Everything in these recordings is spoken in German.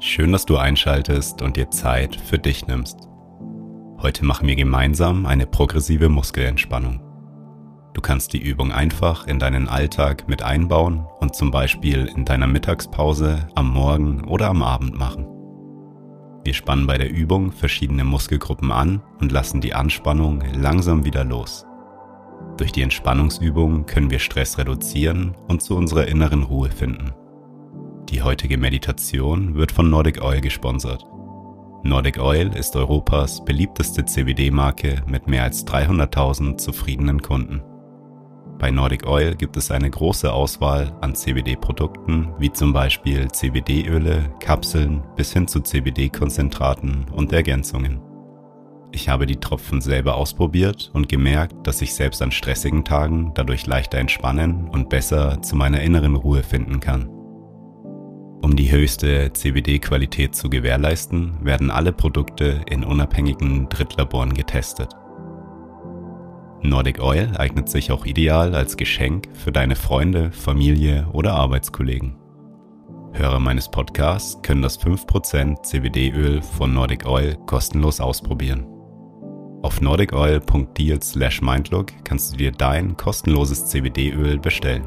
Schön, dass du einschaltest und dir Zeit für dich nimmst. Heute machen wir gemeinsam eine progressive Muskelentspannung. Du kannst die Übung einfach in deinen Alltag mit einbauen und zum Beispiel in deiner Mittagspause, am Morgen oder am Abend machen. Wir spannen bei der Übung verschiedene Muskelgruppen an und lassen die Anspannung langsam wieder los. Durch die Entspannungsübung können wir Stress reduzieren und zu unserer inneren Ruhe finden. Die heutige Meditation wird von Nordic Oil gesponsert. Nordic Oil ist Europas beliebteste CBD-Marke mit mehr als 300.000 zufriedenen Kunden. Bei Nordic Oil gibt es eine große Auswahl an CBD-Produkten, wie zum Beispiel CBD-Öle, Kapseln bis hin zu CBD-Konzentraten und Ergänzungen. Ich habe die Tropfen selber ausprobiert und gemerkt, dass ich selbst an stressigen Tagen dadurch leichter entspannen und besser zu meiner inneren Ruhe finden kann. Um die höchste CBD-Qualität zu gewährleisten, werden alle Produkte in unabhängigen Drittlaboren getestet. Nordic Oil eignet sich auch ideal als Geschenk für deine Freunde, Familie oder Arbeitskollegen. Hörer meines Podcasts können das 5% CBD-Öl von Nordic Oil kostenlos ausprobieren. Auf nordicoil.deal/mindlook kannst du dir dein kostenloses CBD-Öl bestellen.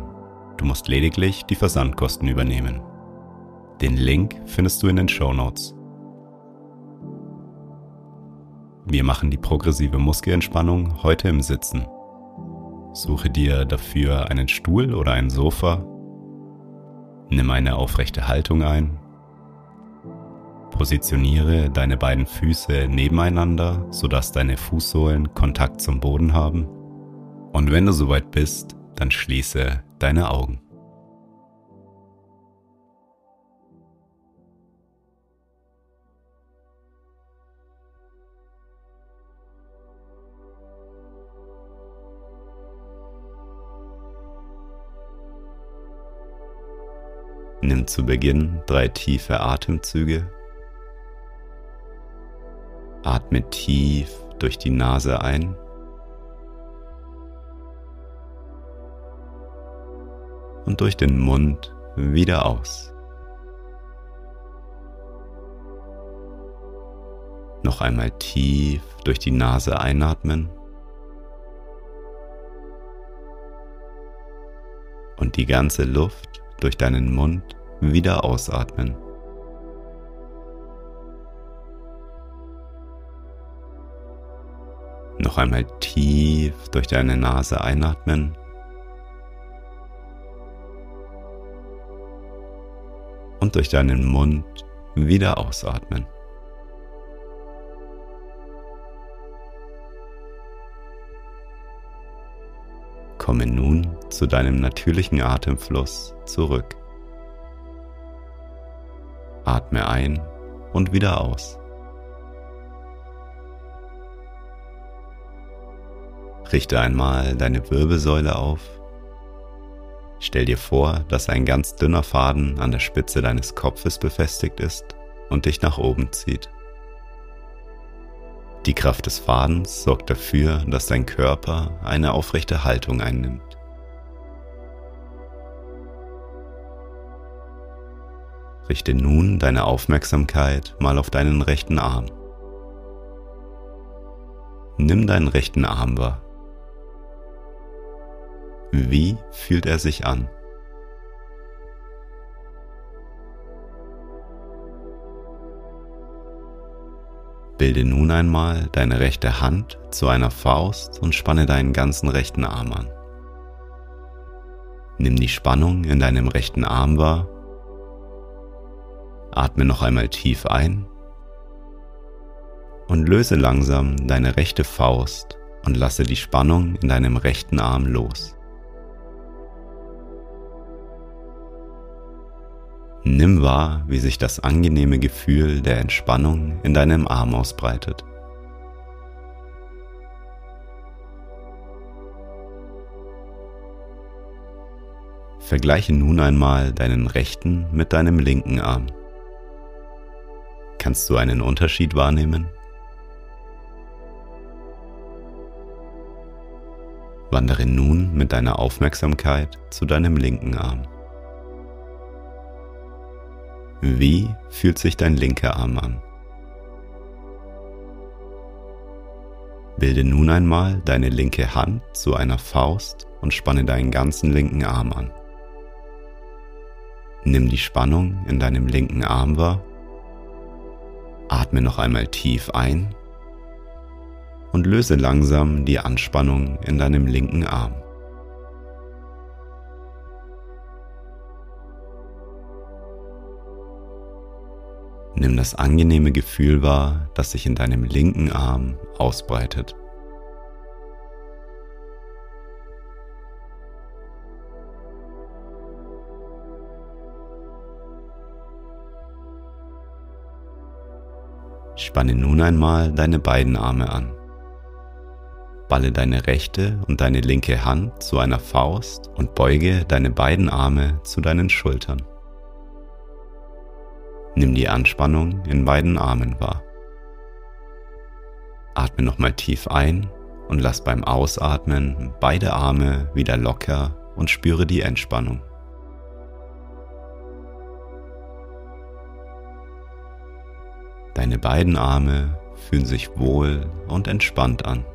Du musst lediglich die Versandkosten übernehmen. Den Link findest du in den Show Notes. Wir machen die progressive Muskelentspannung heute im Sitzen. Suche dir dafür einen Stuhl oder ein Sofa. Nimm eine aufrechte Haltung ein. Positioniere deine beiden Füße nebeneinander, sodass deine Fußsohlen Kontakt zum Boden haben. Und wenn du soweit bist, dann schließe deine Augen. Nimm zu Beginn drei tiefe Atemzüge. Atme tief durch die Nase ein. Und durch den Mund wieder aus. Noch einmal tief durch die Nase einatmen. Und die ganze Luft durch deinen Mund wieder ausatmen. Noch einmal tief durch deine Nase einatmen. Und durch deinen Mund wieder ausatmen. Komme nun zu deinem natürlichen Atemfluss zurück. Atme ein und wieder aus. Richte einmal deine Wirbelsäule auf. Stell dir vor, dass ein ganz dünner Faden an der Spitze deines Kopfes befestigt ist und dich nach oben zieht. Die Kraft des Fadens sorgt dafür, dass dein Körper eine aufrechte Haltung einnimmt. Richte nun deine Aufmerksamkeit mal auf deinen rechten Arm. Nimm deinen rechten Arm wahr. Wie fühlt er sich an? Bilde nun einmal deine rechte Hand zu einer Faust und spanne deinen ganzen rechten Arm an. Nimm die Spannung in deinem rechten Arm wahr. Atme noch einmal tief ein und löse langsam deine rechte Faust und lasse die Spannung in deinem rechten Arm los. Nimm wahr, wie sich das angenehme Gefühl der Entspannung in deinem Arm ausbreitet. Vergleiche nun einmal deinen rechten mit deinem linken Arm. Kannst du einen Unterschied wahrnehmen? Wandere nun mit deiner Aufmerksamkeit zu deinem linken Arm. Wie fühlt sich dein linker Arm an? Bilde nun einmal deine linke Hand zu einer Faust und spanne deinen ganzen linken Arm an. Nimm die Spannung in deinem linken Arm wahr. Atme noch einmal tief ein und löse langsam die Anspannung in deinem linken Arm. Nimm das angenehme Gefühl wahr, das sich in deinem linken Arm ausbreitet. Spanne nun einmal deine beiden Arme an. Balle deine rechte und deine linke Hand zu einer Faust und beuge deine beiden Arme zu deinen Schultern. Nimm die Anspannung in beiden Armen wahr. Atme nochmal tief ein und lass beim Ausatmen beide Arme wieder locker und spüre die Entspannung. Deine beiden Arme fühlen sich wohl und entspannt an.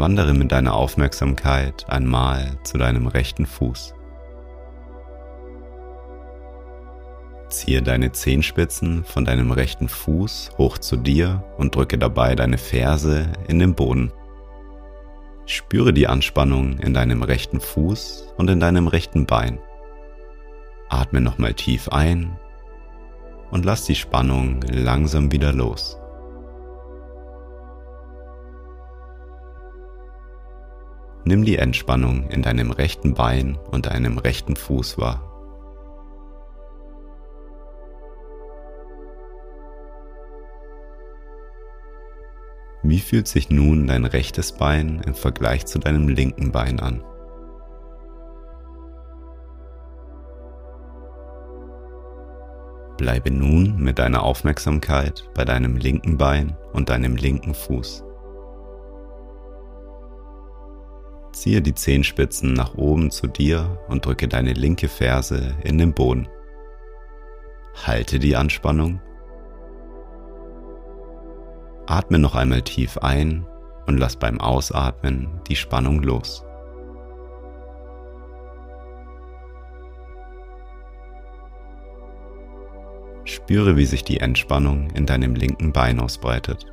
Wandere mit deiner Aufmerksamkeit einmal zu deinem rechten Fuß. Ziehe deine Zehenspitzen von deinem rechten Fuß hoch zu dir und drücke dabei deine Ferse in den Boden. Spüre die Anspannung in deinem rechten Fuß und in deinem rechten Bein. Atme nochmal tief ein und lass die Spannung langsam wieder los. Nimm die Entspannung in deinem rechten Bein und deinem rechten Fuß wahr. Wie fühlt sich nun dein rechtes Bein im Vergleich zu deinem linken Bein an? Bleibe nun mit deiner Aufmerksamkeit bei deinem linken Bein und deinem linken Fuß. Ziehe die Zehenspitzen nach oben zu dir und drücke deine linke Ferse in den Boden. Halte die Anspannung. Atme noch einmal tief ein und lass beim Ausatmen die Spannung los. Spüre, wie sich die Entspannung in deinem linken Bein ausbreitet.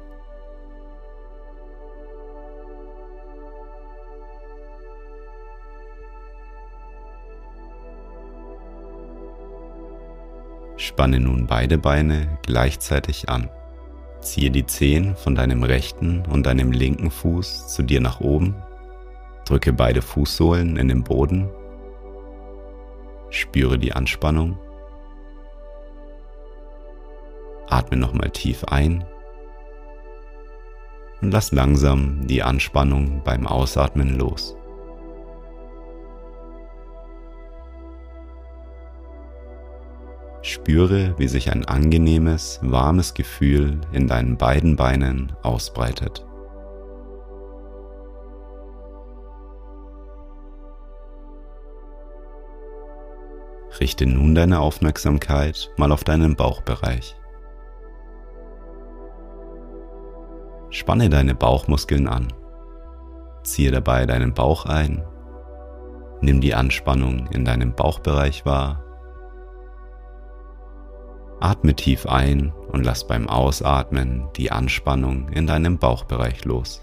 Spanne nun beide Beine gleichzeitig an. Ziehe die Zehen von deinem rechten und deinem linken Fuß zu dir nach oben. Drücke beide Fußsohlen in den Boden. Spüre die Anspannung. Atme nochmal tief ein und lass langsam die Anspannung beim Ausatmen los. Spüre, wie sich ein angenehmes, warmes Gefühl in deinen beiden Beinen ausbreitet. Richte nun deine Aufmerksamkeit mal auf deinen Bauchbereich. Spanne deine Bauchmuskeln an. Ziehe dabei deinen Bauch ein. Nimm die Anspannung in deinem Bauchbereich wahr Atme tief ein und lass beim Ausatmen die Anspannung in deinem Bauchbereich los.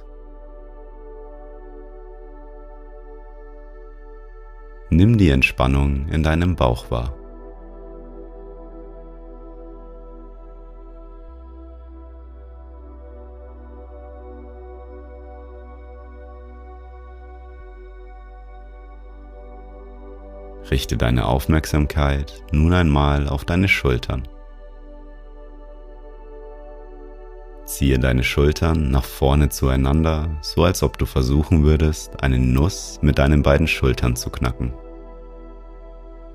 Nimm die Entspannung in deinem Bauch wahr. Richte deine Aufmerksamkeit nun einmal auf deine Schultern. Ziehe deine Schultern nach vorne zueinander, so als ob du versuchen würdest, eine Nuss mit deinen beiden Schultern zu knacken.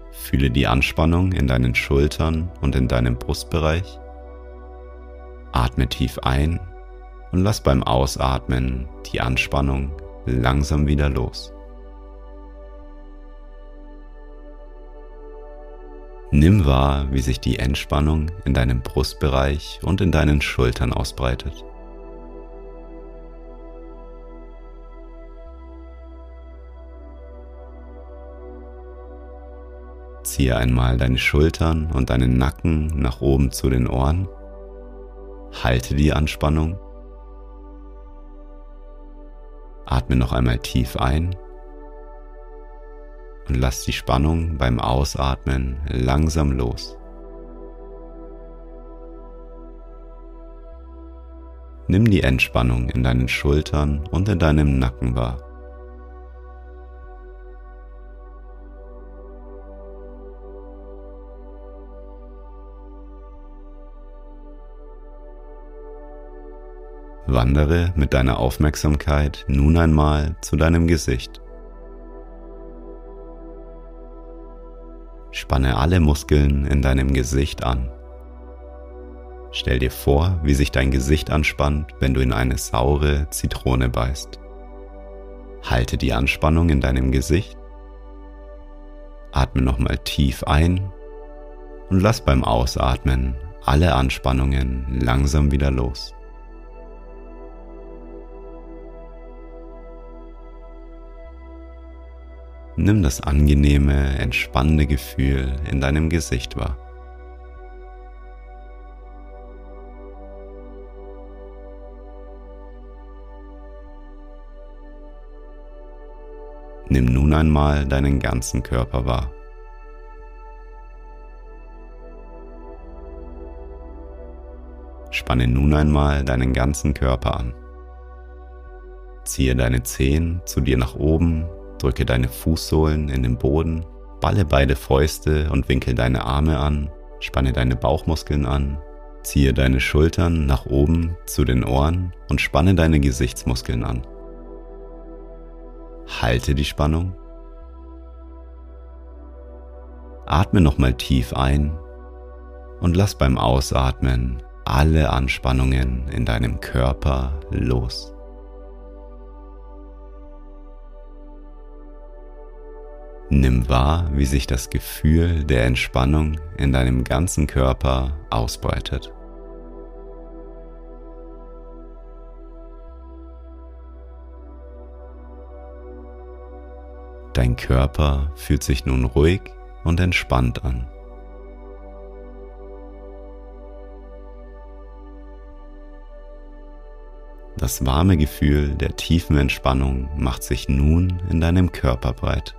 Fühle die Anspannung in deinen Schultern und in deinem Brustbereich. Atme tief ein und lass beim Ausatmen die Anspannung langsam wieder los. Nimm wahr, wie sich die Entspannung in deinem Brustbereich und in deinen Schultern ausbreitet. Ziehe einmal deine Schultern und deinen Nacken nach oben zu den Ohren. Halte die Anspannung. Atme noch einmal tief ein und lass die Spannung beim Ausatmen langsam los. Nimm die Entspannung in deinen Schultern und in deinem Nacken wahr. Wandere mit deiner Aufmerksamkeit nun einmal zu deinem Gesicht. Spanne alle Muskeln in deinem Gesicht an. Stell dir vor, wie sich dein Gesicht anspannt, wenn du in eine saure Zitrone beißt. Halte die Anspannung in deinem Gesicht. Atme nochmal tief ein und lass beim Ausatmen alle Anspannungen langsam wieder los. Nimm das angenehme, entspannende Gefühl in deinem Gesicht wahr. Nimm nun einmal deinen ganzen Körper wahr. Spanne nun einmal deinen ganzen Körper an. Ziehe deine Zehen zu dir nach oben Drücke deine Fußsohlen in den Boden, balle beide Fäuste und winkel deine Arme an, spanne deine Bauchmuskeln an, ziehe deine Schultern nach oben zu den Ohren und spanne deine Gesichtsmuskeln an. Halte die Spannung. Atme nochmal tief ein und lass beim Ausatmen alle Anspannungen in deinem Körper los. Nimm wahr, wie sich das Gefühl der Entspannung in deinem ganzen Körper ausbreitet. Dein Körper fühlt sich nun ruhig und entspannt an. Das warme Gefühl der tiefen Entspannung macht sich nun in deinem Körper breit.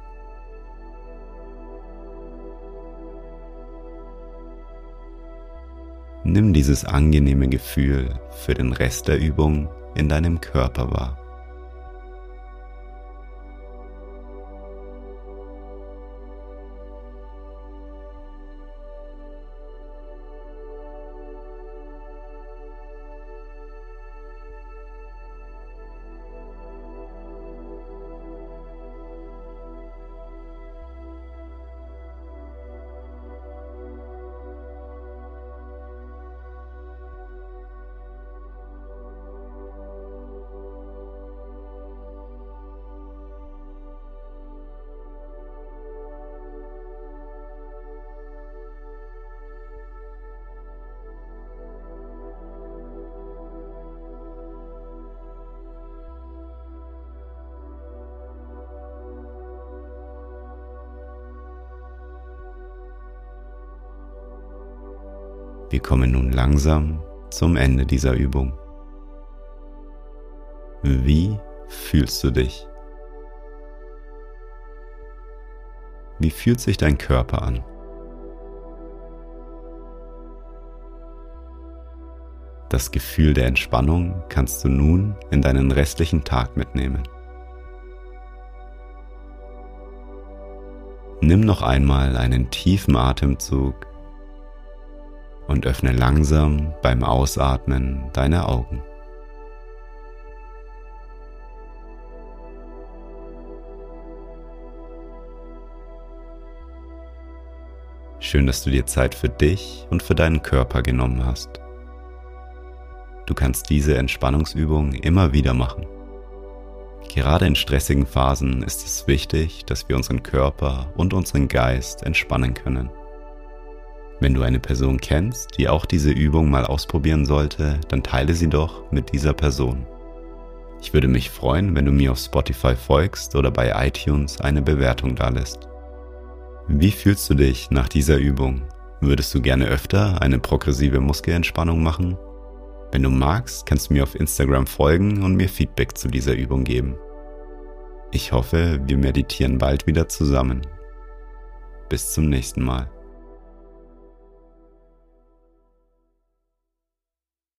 Nimm dieses angenehme Gefühl für den Rest der Übung in deinem Körper wahr. Wir kommen nun langsam zum Ende dieser Übung. Wie fühlst du dich? Wie fühlt sich dein Körper an? Das Gefühl der Entspannung kannst du nun in deinen restlichen Tag mitnehmen. Nimm noch einmal einen tiefen Atemzug und öffne langsam beim Ausatmen deine Augen. Schön, dass du dir Zeit für dich und für deinen Körper genommen hast. Du kannst diese Entspannungsübung immer wieder machen. Gerade in stressigen Phasen ist es wichtig, dass wir unseren Körper und unseren Geist entspannen können. Wenn du eine Person kennst, die auch diese Übung mal ausprobieren sollte, dann teile sie doch mit dieser Person. Ich würde mich freuen, wenn du mir auf Spotify folgst oder bei iTunes eine Bewertung dalässt. Wie fühlst du dich nach dieser Übung? Würdest du gerne öfter eine progressive Muskelentspannung machen? Wenn du magst, kannst du mir auf Instagram folgen und mir Feedback zu dieser Übung geben. Ich hoffe, wir meditieren bald wieder zusammen. Bis zum nächsten Mal.